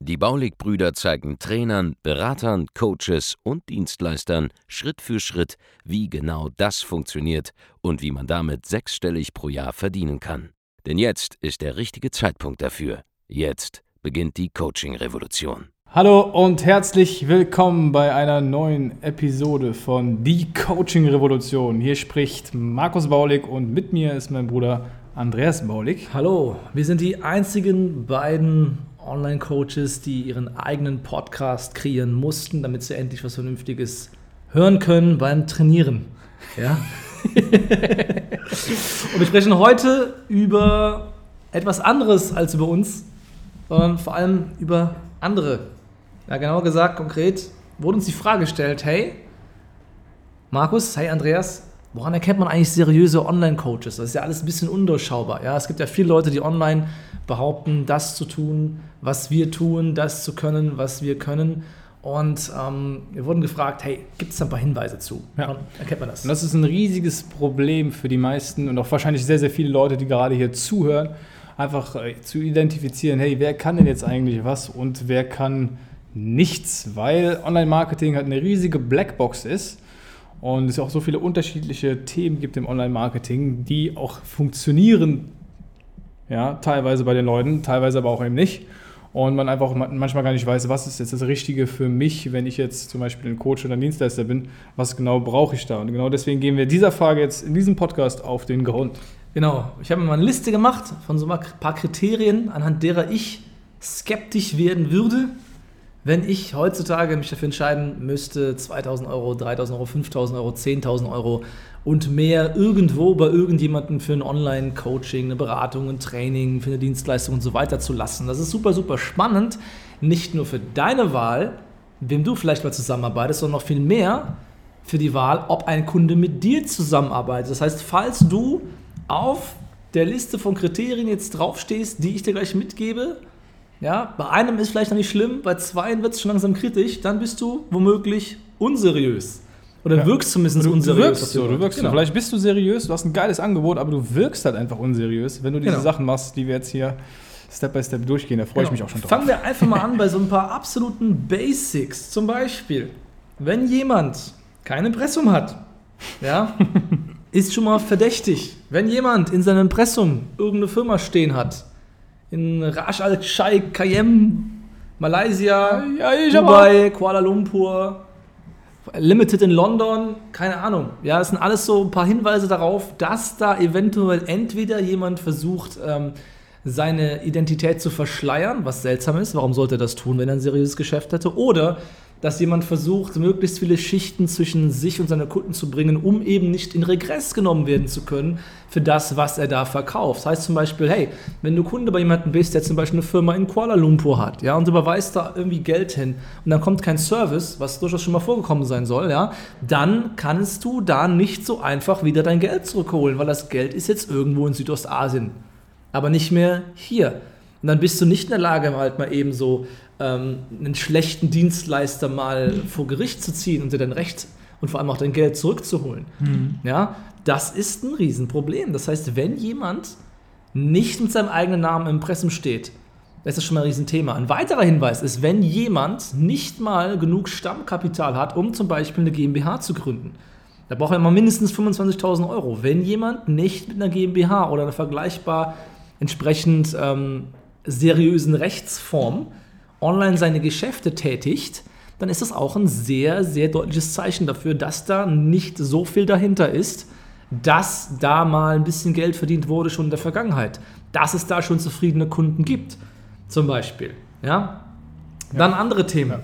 Die Baulig-Brüder zeigen Trainern, Beratern, Coaches und Dienstleistern Schritt für Schritt, wie genau das funktioniert und wie man damit sechsstellig pro Jahr verdienen kann. Denn jetzt ist der richtige Zeitpunkt dafür. Jetzt beginnt die Coaching-Revolution. Hallo und herzlich willkommen bei einer neuen Episode von Die Coaching Revolution. Hier spricht Markus Baulig und mit mir ist mein Bruder Andreas Baulig. Hallo, wir sind die einzigen beiden Online-Coaches, die ihren eigenen Podcast kreieren mussten, damit sie endlich was Vernünftiges hören können beim Trainieren. Ja? und wir sprechen heute über etwas anderes als über uns, sondern vor allem über andere ja, genauer gesagt, konkret, wurde uns die Frage gestellt, hey, Markus, hey Andreas, woran erkennt man eigentlich seriöse Online-Coaches? Das ist ja alles ein bisschen undurchschaubar. Ja? Es gibt ja viele Leute, die online behaupten, das zu tun, was wir tun, das zu können, was wir können. Und ähm, wir wurden gefragt, hey, gibt es da ein paar Hinweise zu? Ja. erkennt man das? Und das ist ein riesiges Problem für die meisten und auch wahrscheinlich sehr, sehr viele Leute, die gerade hier zuhören, einfach äh, zu identifizieren, hey, wer kann denn jetzt eigentlich was und wer kann nichts, weil Online-Marketing halt eine riesige Blackbox ist und es auch so viele unterschiedliche Themen gibt im Online-Marketing, die auch funktionieren, ja, teilweise bei den Leuten, teilweise aber auch eben nicht. Und man einfach manchmal gar nicht weiß, was ist jetzt das Richtige für mich, wenn ich jetzt zum Beispiel ein Coach oder ein Dienstleister bin, was genau brauche ich da? Und genau deswegen gehen wir dieser Frage jetzt in diesem Podcast auf den Grund. Genau, ich habe mir mal eine Liste gemacht von so ein paar Kriterien, anhand derer ich skeptisch werden würde, wenn ich heutzutage mich dafür entscheiden müsste, 2000 Euro, 3000 Euro, 5000 Euro, 10.000 Euro und mehr irgendwo bei irgendjemandem für ein Online-Coaching, eine Beratung, ein Training, für eine Dienstleistung und so weiter zu lassen. Das ist super, super spannend. Nicht nur für deine Wahl, wem du vielleicht mal zusammenarbeitest, sondern noch viel mehr für die Wahl, ob ein Kunde mit dir zusammenarbeitet. Das heißt, falls du auf der Liste von Kriterien jetzt draufstehst, die ich dir gleich mitgebe, ja, bei einem ist vielleicht noch nicht schlimm, bei zweien wird es schon langsam kritisch, dann bist du womöglich unseriös. Oder ja. wirkst zumindest du, unseriös. Du wirkst so, du wirkst genau. so. Vielleicht bist du seriös, du hast ein geiles Angebot, aber du wirkst halt einfach unseriös, wenn du diese genau. Sachen machst, die wir jetzt hier Step by Step durchgehen. Da freue genau. ich mich auch schon drauf. Fangen wir einfach mal an bei so ein paar absoluten Basics. Zum Beispiel, wenn jemand kein Impressum hat, ja, ist schon mal verdächtig. Wenn jemand in seinem Impressum irgendeine Firma stehen hat, in Rasch Al Sheikh, Cayenne, Malaysia, ja, Dubai, Kuala Lumpur, Limited in London, keine Ahnung. Ja, es sind alles so ein paar Hinweise darauf, dass da eventuell entweder jemand versucht, ähm, seine Identität zu verschleiern, was seltsam ist. Warum sollte er das tun, wenn er ein seriöses Geschäft hätte? Oder dass jemand versucht, möglichst viele Schichten zwischen sich und seiner Kunden zu bringen, um eben nicht in Regress genommen werden zu können für das, was er da verkauft. Das heißt zum Beispiel, hey, wenn du Kunde bei jemandem bist, der zum Beispiel eine Firma in Kuala Lumpur hat, ja, und überweist da irgendwie Geld hin und dann kommt kein Service, was durchaus schon mal vorgekommen sein soll, ja, dann kannst du da nicht so einfach wieder dein Geld zurückholen, weil das Geld ist jetzt irgendwo in Südostasien, aber nicht mehr hier. Und dann bist du nicht in der Lage, halt mal eben so ähm, einen schlechten Dienstleister mal vor Gericht zu ziehen und dir dein Recht und vor allem auch dein Geld zurückzuholen. Mhm. Ja, das ist ein Riesenproblem. Das heißt, wenn jemand nicht mit seinem eigenen Namen im Impressum steht, das ist schon mal ein Riesenthema. Ein weiterer Hinweis ist, wenn jemand nicht mal genug Stammkapital hat, um zum Beispiel eine GmbH zu gründen. Da braucht er immer mindestens 25.000 Euro. Wenn jemand nicht mit einer GmbH oder einer vergleichbar entsprechend ähm, seriösen Rechtsform online seine Geschäfte tätigt, dann ist das auch ein sehr, sehr deutliches Zeichen dafür, dass da nicht so viel dahinter ist, dass da mal ein bisschen Geld verdient wurde schon in der Vergangenheit, dass es da schon zufriedene Kunden gibt, zum Beispiel. Ja? Dann andere Themen.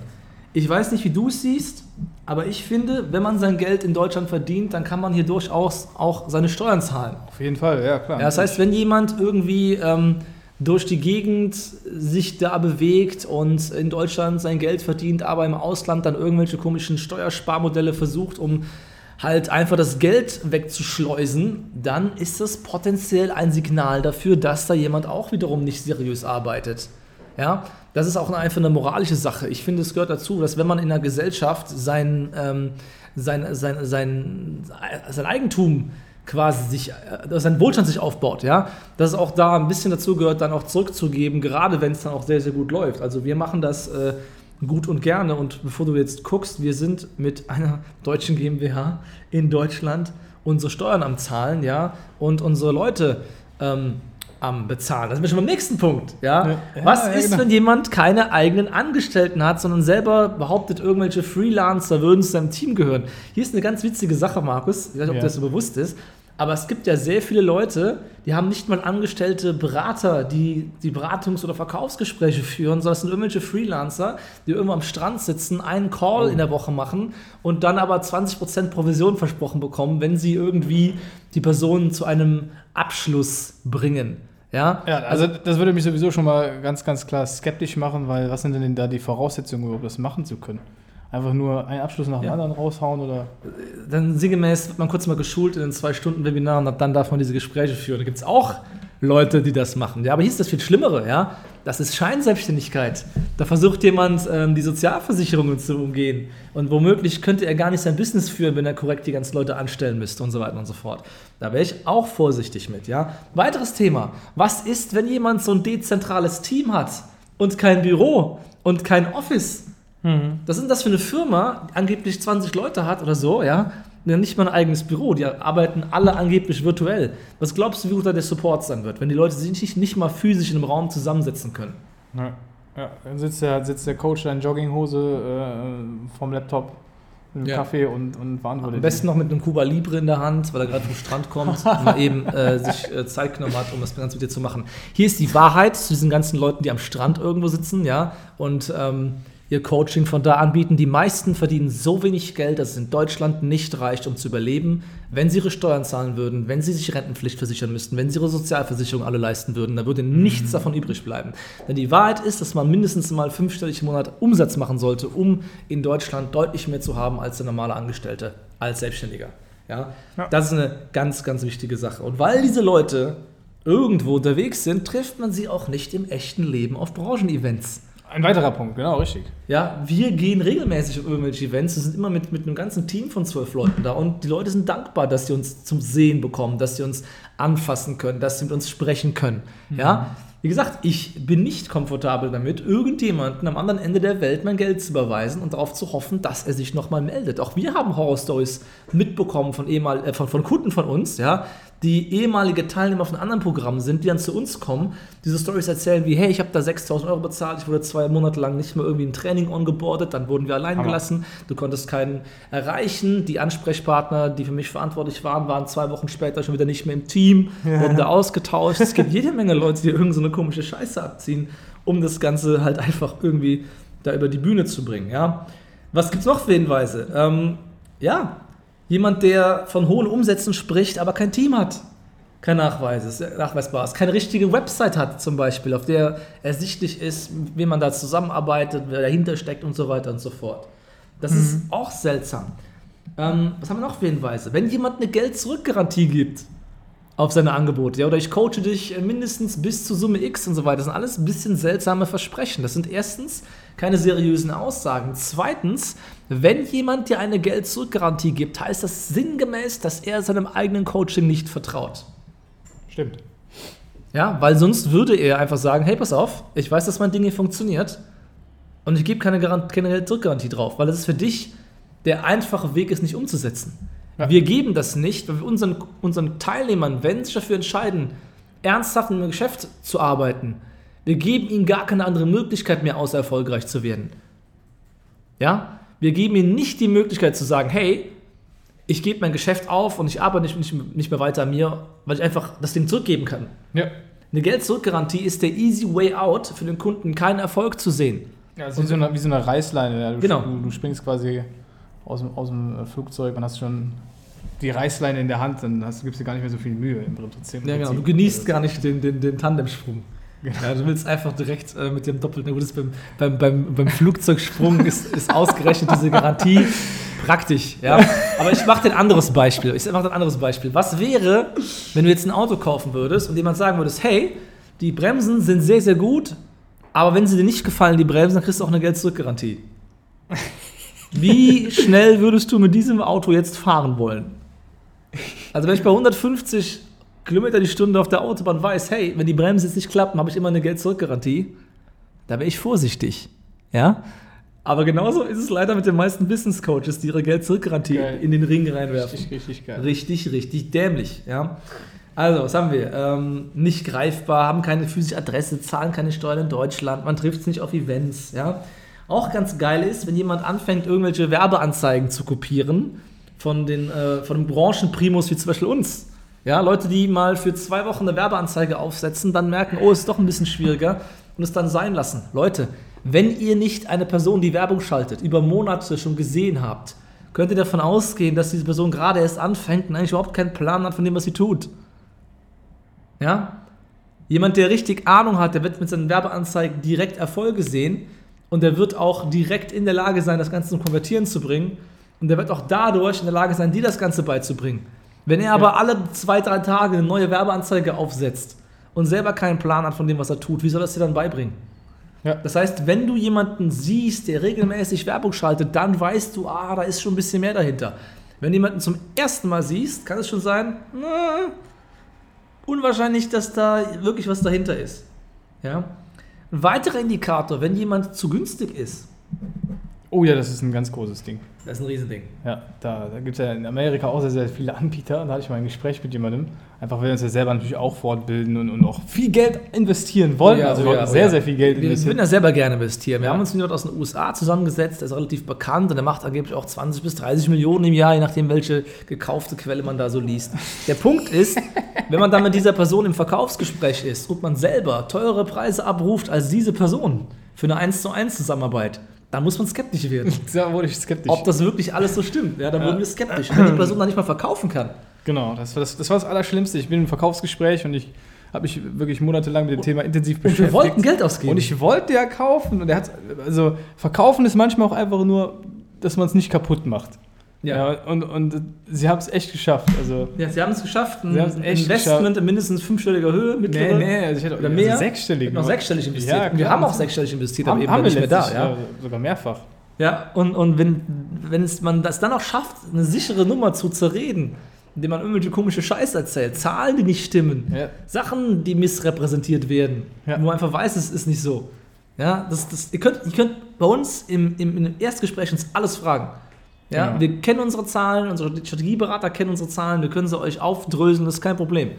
Ich weiß nicht, wie du es siehst, aber ich finde, wenn man sein Geld in Deutschland verdient, dann kann man hier durchaus auch seine Steuern zahlen. Auf jeden Fall, ja klar. Ja, das heißt, wenn jemand irgendwie ähm, durch die Gegend sich da bewegt und in Deutschland sein Geld verdient, aber im Ausland dann irgendwelche komischen Steuersparmodelle versucht, um halt einfach das Geld wegzuschleusen, dann ist das potenziell ein Signal dafür, dass da jemand auch wiederum nicht seriös arbeitet. Ja, das ist auch einfach eine moralische Sache. Ich finde, es gehört dazu, dass wenn man in einer Gesellschaft sein, ähm, sein, sein, sein, sein Eigentum quasi sich, äh, sein Wohlstand sich aufbaut, ja, dass es auch da ein bisschen dazu gehört, dann auch zurückzugeben, gerade wenn es dann auch sehr, sehr gut läuft. Also wir machen das äh, gut und gerne und bevor du jetzt guckst, wir sind mit einer deutschen GmbH in Deutschland unsere Steuern am Zahlen, ja, und unsere Leute ähm, am Bezahlen. Das sind wir schon beim nächsten Punkt. Ja? Ja, Was ja, ist, genau. wenn jemand keine eigenen Angestellten hat, sondern selber behauptet, irgendwelche Freelancer würden zu seinem Team gehören? Hier ist eine ganz witzige Sache, Markus. Ich weiß nicht, ob Ja. dir das so bewusst ist. Aber es gibt ja sehr viele Leute, die haben nicht mal angestellte Berater, die die Beratungs- oder Verkaufsgespräche führen, sondern es sind irgendwelche Freelancer, die irgendwo am Strand sitzen, einen Call in der Woche machen und dann aber 20% Provision versprochen bekommen, wenn sie irgendwie die Person zu einem Abschluss bringen. Ja, Ja, also das würde mich sowieso schon mal ganz, ganz klar skeptisch machen, weil was sind denn da die Voraussetzungen, überhaupt das machen zu können? Einfach nur einen Abschluss nach dem Ja. anderen raushauen oder. dann sinngemäß wird man kurz mal geschult in den zwei Stunden Webinar und dann darf man diese Gespräche führen. Da gibt es auch Leute, die das machen. Ja, aber hier ist das viel Schlimmere, ja. Das ist Scheinselbstständigkeit. Da versucht jemand, ähm, die Sozialversicherungen zu umgehen. Und womöglich könnte er gar nicht sein Business führen, wenn er korrekt die ganzen Leute anstellen müsste und so weiter und so fort. Da wäre ich auch vorsichtig mit, ja. Weiteres Thema. Was ist, wenn jemand so ein dezentrales Team hat und kein Büro und kein Office? Was ist denn das für eine Firma, die angeblich 20 Leute hat oder so, ja? Die haben nicht mal ein eigenes Büro, die arbeiten alle angeblich virtuell. Was glaubst du, wie gut da der Support sein wird, wenn die Leute sich nicht, nicht mal physisch in einem Raum zusammensetzen können? Ja, ja. dann sitzt der, sitzt der Coach da in Jogginghose äh, vom Laptop mit einem Ja. Kaffee und, und beantwortet. Am besten noch mit einem Cuba Libre in der Hand, weil er gerade vom Strand kommt und mal eben äh, sich äh, Zeit genommen hat, um das Ganze mit dir zu machen. Hier ist die Wahrheit zu diesen ganzen Leuten, die am Strand irgendwo sitzen, ja, und ähm, ihr Coaching von da anbieten. Die meisten verdienen so wenig Geld, dass es in Deutschland nicht reicht, um zu überleben. Wenn sie ihre Steuern zahlen würden, wenn sie sich Rentenpflicht versichern müssten, wenn sie ihre Sozialversicherung alle leisten würden, dann würde nichts davon übrig bleiben. Denn die Wahrheit ist, dass man mindestens mal fünfstellig im Monat Umsatz machen sollte, um in Deutschland deutlich mehr zu haben als der normale Angestellte, als Selbstständiger. Ja? Ja. Das ist eine ganz, ganz wichtige Sache. Und weil diese Leute irgendwo unterwegs sind, trifft man sie auch nicht im echten Leben auf Branchenevents. Ein weiterer Punkt, genau, richtig. Ja, wir gehen regelmäßig auf irgendwelche Events. Wir sind immer mit, mit einem ganzen Team von zwölf Leuten da und die Leute sind dankbar, dass sie uns zum Sehen bekommen, dass sie uns anfassen können, dass sie mit uns sprechen können. Ja, wie gesagt, ich bin nicht komfortabel damit, irgendjemanden am anderen Ende der Welt mein Geld zu überweisen und darauf zu hoffen, dass er sich nochmal meldet. Auch wir haben Horror-Stories mitbekommen von, ehemal, äh, von, von Kunden von uns, ja, die ehemalige Teilnehmer von anderen Programmen sind, die dann zu uns kommen, diese Stories erzählen wie, hey, ich habe da 6000 Euro bezahlt, ich wurde zwei Monate lang nicht mehr irgendwie ein Training ongeboardet, dann wurden wir allein Hammer. gelassen, du konntest keinen erreichen, die Ansprechpartner, die für mich verantwortlich waren, waren zwei Wochen später schon wieder nicht mehr im Team, wurden da ausgetauscht. Es gibt jede Menge Leute, die irgend so eine komische Scheiße abziehen, um das Ganze halt einfach irgendwie da über die Bühne zu bringen, ja. Was gibt's noch für Hinweise? Ähm, ja, jemand, der von hohen Umsätzen spricht, aber kein Team hat. Kein Nachweis, ist nachweisbar ist, keine richtige Website hat zum Beispiel, auf der ersichtlich ist, wie man da zusammenarbeitet, wer dahinter steckt und so weiter und so fort. Das ist auch seltsam. Ähm, was haben wir noch für Hinweise? Wenn jemand eine Geld-Zurück-Garantie gibt auf seine Angebote, ja, oder ich coache dich äh, mindestens bis zur Summe X und so weiter, das sind alles ein bisschen seltsame Versprechen. Das sind erstens keine seriösen Aussagen. Zweitens, wenn jemand dir eine Geld-Zurück-Garantie gibt, heißt das sinngemäß, dass er seinem eigenen Coaching nicht vertraut. Stimmt. Ja, weil sonst würde er einfach sagen, hey, pass auf, ich weiß, dass mein Ding hier funktioniert und ich gebe keine, Garant keine Zurückgarantie drauf, weil es ist für dich der einfache Weg, es nicht umzusetzen. Ja. Wir geben das nicht, weil wir unseren, unseren Teilnehmern, wenn sie sich dafür entscheiden, ernsthaft in einem Geschäft zu arbeiten, wir geben ihnen gar keine andere Möglichkeit mehr, außer erfolgreich zu werden. Ja? Wir geben ihnen nicht die Möglichkeit zu sagen, hey, ich gebe mein Geschäft auf und ich arbeite nicht, nicht, nicht mehr weiter an mir, weil ich einfach das Ding zurückgeben kann. Ja. Eine Geld-Zurück-Garantie ist der easy way out für den Kunden, keinen Erfolg zu sehen. Ja, ist wie so eine, wie so eine Reißleine. Ja. Du, Genau. du, du springst quasi aus dem, aus dem Flugzeug und hast schon die Reißleine in der Hand, dann hast, gibst dir gar nicht mehr so viel Mühe im Prinzip. Ja, genau. Du genießt gar nicht den, den, den Tandemsprung. Ja, du willst einfach direkt äh, mit dem doppelten, gut, beim, beim, beim, beim Flugzeugsprung ist, ist ausgerechnet diese Garantie Praktisch, ja. Aber ich mache ein anderes Beispiel. Ich mache ein anderes Beispiel. Was wäre, wenn du jetzt ein Auto kaufen würdest und jemand sagen würdest, hey, die Bremsen sind sehr, sehr gut, aber wenn sie dir nicht gefallen, die Bremsen, dann kriegst du auch eine Geld-Zurück-Garantie. Wie schnell würdest du mit diesem Auto jetzt fahren wollen? Also wenn ich bei 150 Kilometer die Stunde auf der Autobahn weiß, hey, wenn die Bremsen jetzt nicht klappen, habe ich immer eine Geld-Zurück-Garantie, da wäre ich vorsichtig. Ja? Aber genauso ist es leider mit den meisten Business-Coaches, die ihre Geld-Zurück-Garantie in den Ring reinwerfen. Richtig, richtig geil. Richtig, richtig dämlich. Ja? Also, was haben wir? Ähm, nicht greifbar, haben keine physische Adresse, zahlen keine Steuern in Deutschland, man trifft es nicht auf Events. Ja? Auch ganz geil ist, wenn jemand anfängt, irgendwelche Werbeanzeigen zu kopieren von den äh, von den Branchenprimus wie zum Beispiel uns. Ja, Leute, die mal für zwei Wochen eine Werbeanzeige aufsetzen, dann merken, oh, ist doch ein bisschen schwieriger und es dann sein lassen. Leute, wenn ihr nicht eine Person, die Werbung schaltet, über Monate schon gesehen habt, könnt ihr davon ausgehen, dass diese Person gerade erst anfängt und eigentlich überhaupt keinen Plan hat von dem, was sie tut. Ja? Jemand, der richtig Ahnung hat, der wird mit seinen Werbeanzeigen direkt Erfolge sehen und der wird auch direkt in der Lage sein, das Ganze zum Konvertieren zu bringen und der wird auch dadurch in der Lage sein, dir das Ganze beizubringen. Wenn er aber alle zwei, drei Tage eine neue Werbeanzeige aufsetzt und selber keinen Plan hat von dem, was er tut, wie soll das dir dann beibringen? Ja. Das heißt, wenn du jemanden siehst, der regelmäßig Werbung schaltet, dann weißt du, ah, da ist schon ein bisschen mehr dahinter. Wenn du jemanden zum ersten Mal siehst, kann es schon sein, na, unwahrscheinlich, dass da wirklich was dahinter ist. Ja? Ein weiterer Indikator, wenn jemand zu günstig ist, Oh ja, das ist ein ganz großes Ding. das ist ein Riesending. Ja, da, da gibt es ja in Amerika auch sehr, sehr viele Anbieter. Da hatte ich mal ein Gespräch mit jemandem. Einfach, weil wir uns ja selber natürlich auch fortbilden und, und auch viel Geld investieren wollen. also wir ja, wollten oh sehr, ja. sehr viel Geld Wir, wir investieren. würden ja selber gerne investieren. Wir Ja. haben uns mit jemand aus den USA zusammengesetzt, der ist relativ bekannt und der macht angeblich auch 20 bis 30 Millionen im Jahr, je nachdem, welche gekaufte Quelle man da so liest. Der Punkt ist, wenn man dann mit dieser Person im Verkaufsgespräch ist und man selber teure Preise abruft als diese Person für eine 1 zu 1 Zusammenarbeit, dann muss man skeptisch werden. Da wurde ich skeptisch. Ob das wirklich alles so stimmt. Ja, dann Ja. wurden wir skeptisch. Wenn die Person dann nicht mal verkaufen kann. Genau, das war das, das war das Allerschlimmste. Ich bin im Verkaufsgespräch und ich habe mich wirklich monatelang mit dem Thema intensiv Und beschäftigt. wir wollten Geld ausgeben. Und ich wollte ja kaufen und er hat also verkaufen ist manchmal auch einfach nur, dass man es nicht kaputt macht. ja. Ja, und, und sie haben es echt geschafft. Also Ja, sie haben es geschafft, ein Sie haben es echt Investment in mindestens fünfstelliger Höhe mittlere. also ich hätte Oder mehr? sechsstellig. noch sechsstellig investiert. Ja, Und wir haben auch sechsstellig investiert, haben, aber eben haben nicht wir mehr da. ja, sogar mehrfach. ja und, und wenn, wenn es, man das dann auch schafft, eine sichere Nummer zu zerreden, indem man irgendwelche komische Scheiße erzählt, Zahlen, die nicht stimmen, Ja. Sachen, die missrepräsentiert werden, Ja. wo man einfach weiß, es ist nicht so. Ja, das, das, ihr, könnt, ihr könnt bei uns im, im, im Erstgespräch uns alles fragen. Ja, Genau. Wir kennen unsere Zahlen, unsere Strategieberater kennen unsere Zahlen, wir können sie euch aufdröseln, das ist kein Problem.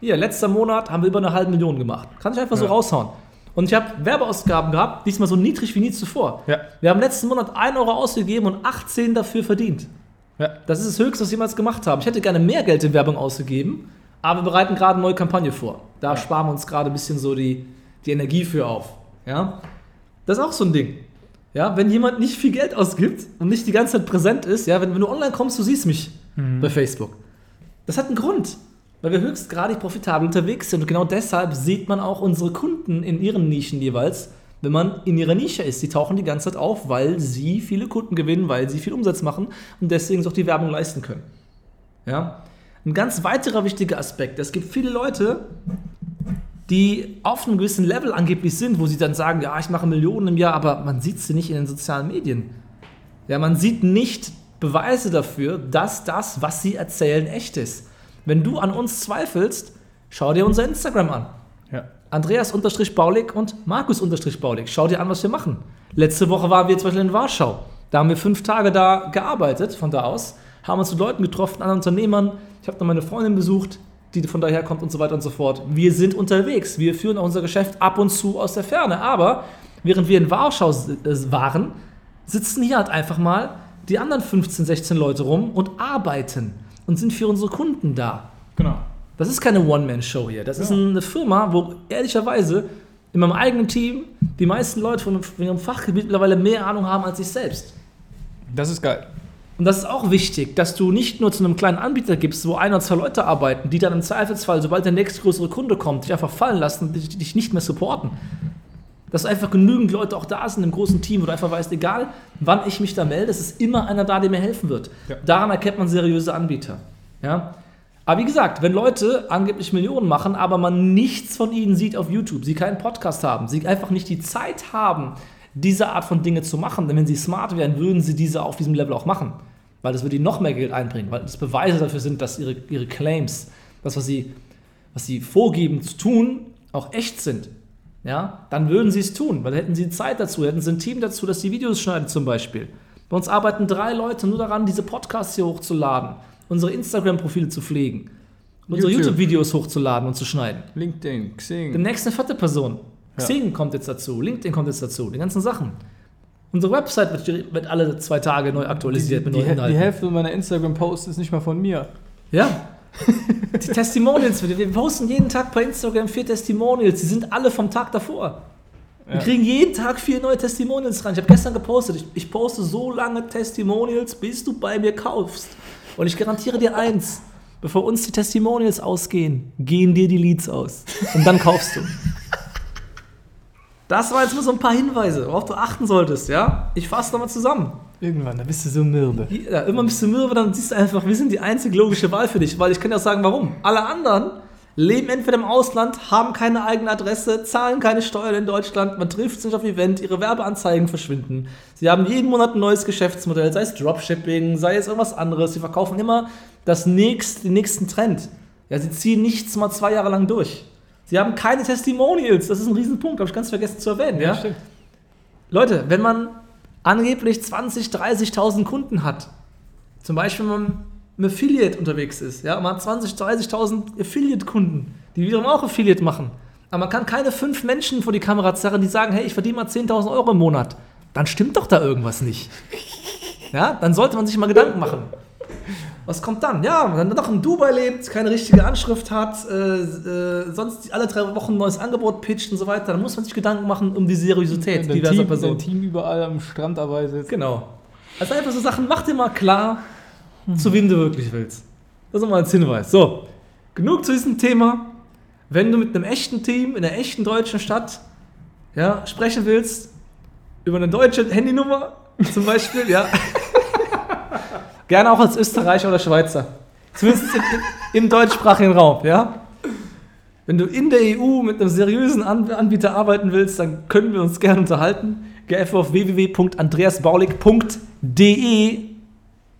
Hier, letzter Monat haben wir über eine halbe Million gemacht. Kann ich einfach so Ja. raushauen. Und ich habe Werbeausgaben gehabt, diesmal so niedrig wie nie zuvor. Ja. Wir haben letzten Monat 1 Euro ausgegeben und 18 dafür verdient. Ja. Das ist das Höchste, was wir jemals gemacht haben. Ich hätte gerne mehr Geld in Werbung ausgegeben, aber wir bereiten gerade eine neue Kampagne vor. Da Ja. sparen wir uns gerade ein bisschen so die, die Energie für auf. Ja? Das ist auch so ein Ding. Ja, wenn jemand nicht viel Geld ausgibt und nicht die ganze Zeit präsent ist, ja, wenn, wenn du online kommst, du siehst mich bei Facebook. Das hat einen Grund, weil wir höchstgradig profitabel unterwegs sind. Und genau deshalb sieht man auch unsere Kunden in ihren Nischen jeweils, wenn man in ihrer Nische ist. Die tauchen die ganze Zeit auf, weil sie viele Kunden gewinnen, weil sie viel Umsatz machen und deswegen auch die Werbung leisten können. Ja? Ein ganz weiterer wichtiger Aspekt, es gibt viele Leute, die auf einem gewissen Level angeblich sind, wo sie dann sagen, ja, ich mache Millionen im Jahr, aber man sieht sie nicht in den sozialen Medien. Ja, man sieht nicht Beweise dafür, dass das, was sie erzählen, echt ist. Wenn du an uns zweifelst, schau dir unser Instagram an. Andreas-Baulig und Markus-Baulig. Schau dir an, was wir machen. Letzte Woche waren wir zum Beispiel in Warschau. Da haben wir fünf Tage da gearbeitet, von da aus. Haben uns mit Leuten getroffen, anderen Unternehmern. Ich habe noch meine Freundin besucht, die von daher kommt und so weiter und so fort. Wir sind unterwegs. Wir führen auch unser Geschäft ab und zu aus der Ferne. Aber während wir in Warschau äh, waren, sitzen hier halt einfach mal die anderen 15, 16 Leute rum und arbeiten und sind für unsere Kunden da. Genau. Das ist keine One-Man-Show hier. Das ist eine Firma, wo ehrlicherweise in meinem eigenen Team die meisten Leute von von ihrem Fachgebiet mittlerweile mehr Ahnung haben als ich selbst. Das ist geil. Und das ist auch wichtig, dass du nicht nur zu einem kleinen Anbieter gibst, wo ein oder zwei Leute arbeiten, die dann im Zweifelsfall, sobald der nächste größere Kunde kommt, dich einfach fallen lassen und dich, dich nicht mehr supporten. Dass einfach genügend Leute auch da sind im großen Team, wo du einfach weißt, egal wann ich mich da melde, es ist immer einer da, der mir helfen wird. Ja. Daran erkennt man seriöse Anbieter. Ja? Aber wie gesagt, wenn Leute angeblich Millionen machen, aber man nichts von ihnen sieht auf YouTube, sie keinen Podcast haben, sie einfach nicht die Zeit haben, diese Art von Dinge zu machen, denn wenn sie smart wären, würden sie diese auf diesem Level auch machen. Weil das würde ihnen noch mehr Geld einbringen, weil das Beweise dafür sind, dass ihre, ihre Claims, das, was sie, was sie vorgeben zu tun, auch echt sind. Ja, dann würden sie es tun, weil hätten sie Zeit dazu, hätten sie ein Team dazu, dass sie Videos schneiden zum Beispiel. Bei uns arbeiten drei Leute nur daran, diese Podcasts hier hochzuladen, unsere Instagram-Profile zu pflegen, unsere YouTube. YouTube-Videos hochzuladen und zu schneiden. LinkedIn, Xing. Demnächst eine vierte Person. Ja. Xing kommt jetzt dazu, LinkedIn kommt jetzt dazu, die ganzen Sachen. Unsere Website wird, wird alle zwei Tage neu aktualisiert die, mit die, neuen die Inhalten. Hälfte meiner Instagram-Posts ist nicht mal von mir. Ja. Die Testimonials, wir wir posten jeden Tag bei Instagram vier Testimonials, die sind alle vom Tag davor. Wir Ja. kriegen jeden Tag vier neue Testimonials rein. Ich habe gestern gepostet, ich, ich poste so lange Testimonials, bis du bei mir kaufst. Und ich garantiere dir eins, bevor uns die Testimonials ausgehen, gehen dir die Leads aus. Und dann kaufst du. Das waren jetzt nur so ein paar Hinweise, worauf du achten solltest, ja? Ich fasse nochmal zusammen. Irgendwann, da bist du so mürbe. Ja, immer bist du mürbe, dann siehst du einfach, wir sind die einzige logische Wahl für dich. Weil ich kann dir auch sagen, warum. Alle anderen leben entweder im Ausland, haben keine eigene Adresse, zahlen keine Steuern in Deutschland, man trifft sich auf Event, ihre Werbeanzeigen verschwinden. Sie haben jeden Monat ein neues Geschäftsmodell, sei es Dropshipping, sei es irgendwas anderes. Sie verkaufen immer das nächst, den nächsten Trend. Ja, sie ziehen nichts mal zwei Jahre lang durch. Sie haben keine Testimonials, das ist ein Riesenpunkt, habe ich ganz vergessen zu erwähnen. Ja? stimmt. Leute, wenn man angeblich 20.000, 30.000 Kunden hat, zum Beispiel wenn man im Affiliate unterwegs ist, ja, man hat 20.000, 30.000 Affiliate-Kunden, die wiederum auch Affiliate machen, aber man kann keine fünf Menschen vor die Kamera zerren, die sagen, hey, ich verdiene mal 10.000 Euro im Monat, dann stimmt doch da irgendwas nicht. Ja, dann sollte man sich mal Gedanken machen. Was kommt dann? Ja, wenn man noch in Dubai lebt, keine richtige Anschrift hat, äh, äh, sonst alle drei Wochen ein neues Angebot pitcht und so weiter, dann muss man sich Gedanken machen um die Seriosität diverser Team, Personen. dein Team überall am Strand arbeitet. Genau. Also einfach so Sachen, mach dir mal klar, zu wem du wirklich willst. Das ist mal als Hinweis. So, genug zu diesem Thema. Wenn du mit einem echten Team in einer echten deutschen Stadt ja, sprechen willst, über eine deutsche Handynummer zum Beispiel, ja. Gerne auch als Österreicher oder Schweizer. Zumindest im, im, deutschsprachigen Raum, ja. Wenn du in der EU mit einem seriösen An Anbieter arbeiten willst, dann können wir uns gerne unterhalten. Geh einfach auf www.andreasbaulig.de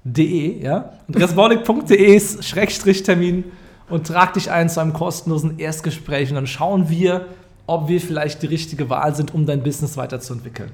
de, ja? andreasbaulig.de ist Schrägstrich Termin und trag dich ein zu einem kostenlosen Erstgespräch und dann schauen wir, ob wir vielleicht die richtige Wahl sind, um dein Business weiterzuentwickeln.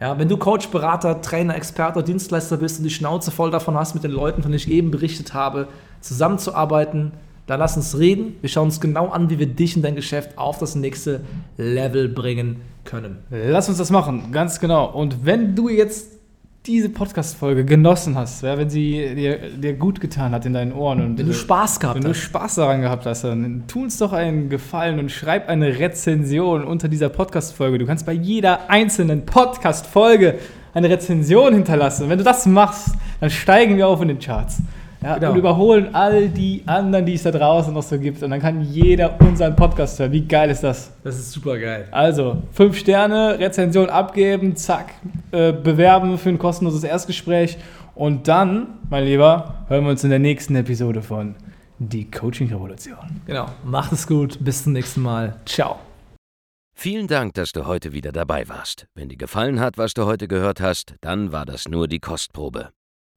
Ja, wenn du Coach, Berater, Trainer, Experte, Dienstleister bist und die Schnauze voll davon hast, mit den Leuten, von denen ich eben berichtet habe, zusammenzuarbeiten, dann lass uns reden. Wir schauen uns genau an, wie wir dich und dein Geschäft auf das nächste Level bringen können. Lass uns das machen, ganz genau. Und wenn du jetzt diese Podcast-Folge genossen hast, ja, wenn sie dir, dir gut getan hat in deinen Ohren und Wenn du Spaß gehabt wenn du hast. Spaß daran gehabt hast, dann tu uns doch einen Gefallen und schreib eine Rezension unter dieser Podcast-Folge. Du kannst bei jeder einzelnen Podcast-Folge eine Rezension hinterlassen. Wenn du das machst, dann steigen wir auf in den Charts. Ja, Genau. Und überholen all die anderen, die es da draußen noch so gibt. Und dann kann jeder unseren Podcast hören. Wie geil ist das? Das ist super geil. Also, fünf Sterne, Rezension abgeben, zack, äh, bewerben für ein kostenloses Erstgespräch. Und dann, mein Lieber, hören wir uns in der nächsten Episode von Die Coaching-Revolution. Genau. Macht es gut. Bis zum nächsten Mal. Ciao. Vielen Dank, dass du heute wieder dabei warst. Wenn dir gefallen hat, was du heute gehört hast, dann war das nur die Kostprobe.